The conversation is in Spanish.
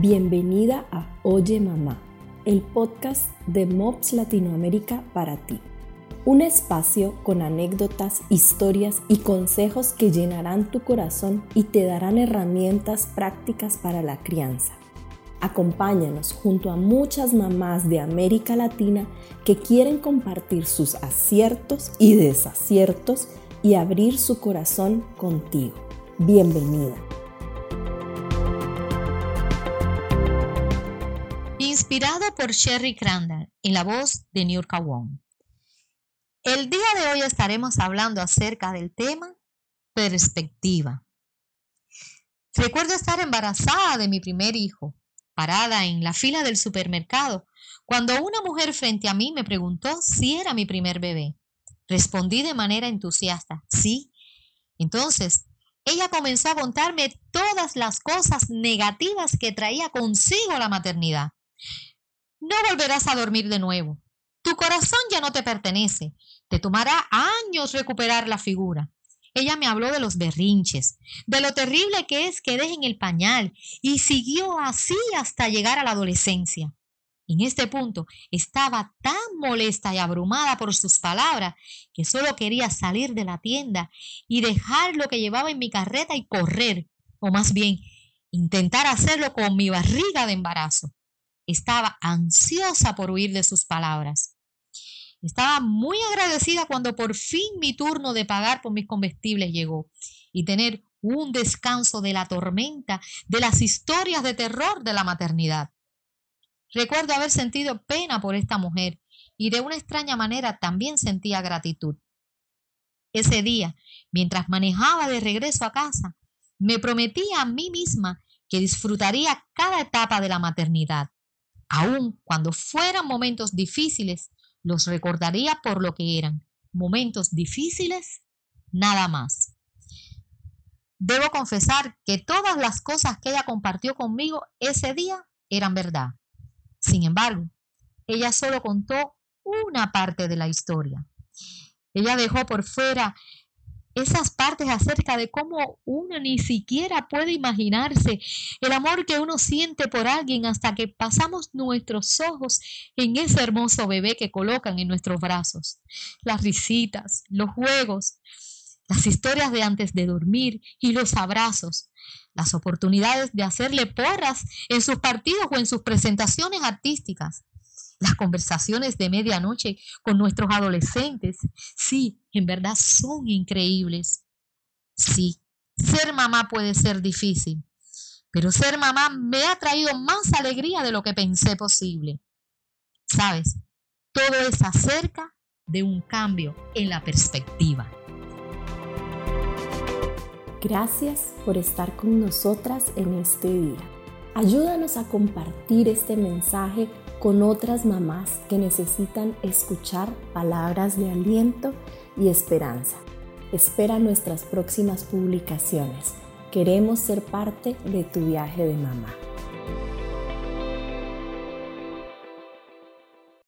Bienvenida a Oye Mamá, el podcast de MOPS Latinoamérica para ti. Un espacio con anécdotas, historias y consejos que llenarán tu corazón y te darán herramientas prácticas para la crianza. Acompáñanos junto a muchas mamás de América Latina que quieren compartir sus aciertos y desaciertos y abrir su corazón contigo. Bienvenida. Inspirado por Sherry Crandall en la voz de York Wong. El día de hoy estaremos hablando acerca del tema perspectiva. Recuerdo estar embarazada de mi primer hijo, parada en la fila del supermercado, cuando una mujer frente a mí me preguntó si era mi primer bebé. Respondí de manera entusiasta, sí. Entonces, ella comenzó a contarme todas las cosas negativas que traía consigo la maternidad. No volverás a dormir de nuevo. Tu corazón ya no te pertenece. Te tomará años recuperar la figura. Ella me habló de los berrinches, de lo terrible que es que dejen el pañal, y siguió así hasta llegar a la adolescencia. En este punto estaba tan molesta y abrumada por sus palabras que solo quería salir de la tienda y dejar lo que llevaba en mi carreta y correr, o más bien intentar hacerlo con mi barriga de embarazo. Estaba ansiosa por huir de sus palabras. Estaba muy agradecida cuando por fin mi turno de pagar por mis comestibles llegó y tener un descanso de la tormenta, de las historias de terror de la maternidad. Recuerdo haber sentido pena por esta mujer y de una extraña manera también sentía gratitud. Ese día, mientras manejaba de regreso a casa, me prometí a mí misma que disfrutaría cada etapa de la maternidad, aun cuando fueran momentos difíciles los recordaría por lo que eran, momentos difíciles, nada más. Debo confesar que todas las cosas que ella compartió conmigo ese día eran verdad. Sin embargo, ella solo contó una parte de la historia. Ella dejó por fuera esas partes acerca de cómo uno ni siquiera puede imaginarse el amor que uno siente por alguien hasta que pasamos nuestros ojos en ese hermoso bebé que colocan en nuestros brazos. Las risitas, los juegos, las historias de antes de dormir y los abrazos, las oportunidades de hacerle porras en sus partidos o en sus presentaciones artísticas, las conversaciones de medianoche con nuestros adolescentes, sí, en verdad son increíbles. Sí, ser mamá puede ser difícil, pero ser mamá me ha traído más alegría de lo que pensé posible. ¿Sabes? Todo es acerca de un cambio en la perspectiva. Gracias por estar con nosotras en este día. Ayúdanos a compartir este mensaje con otras mamás que necesitan escuchar palabras de aliento y esperanza. Espera nuestras próximas publicaciones. Queremos ser parte de tu viaje de mamá.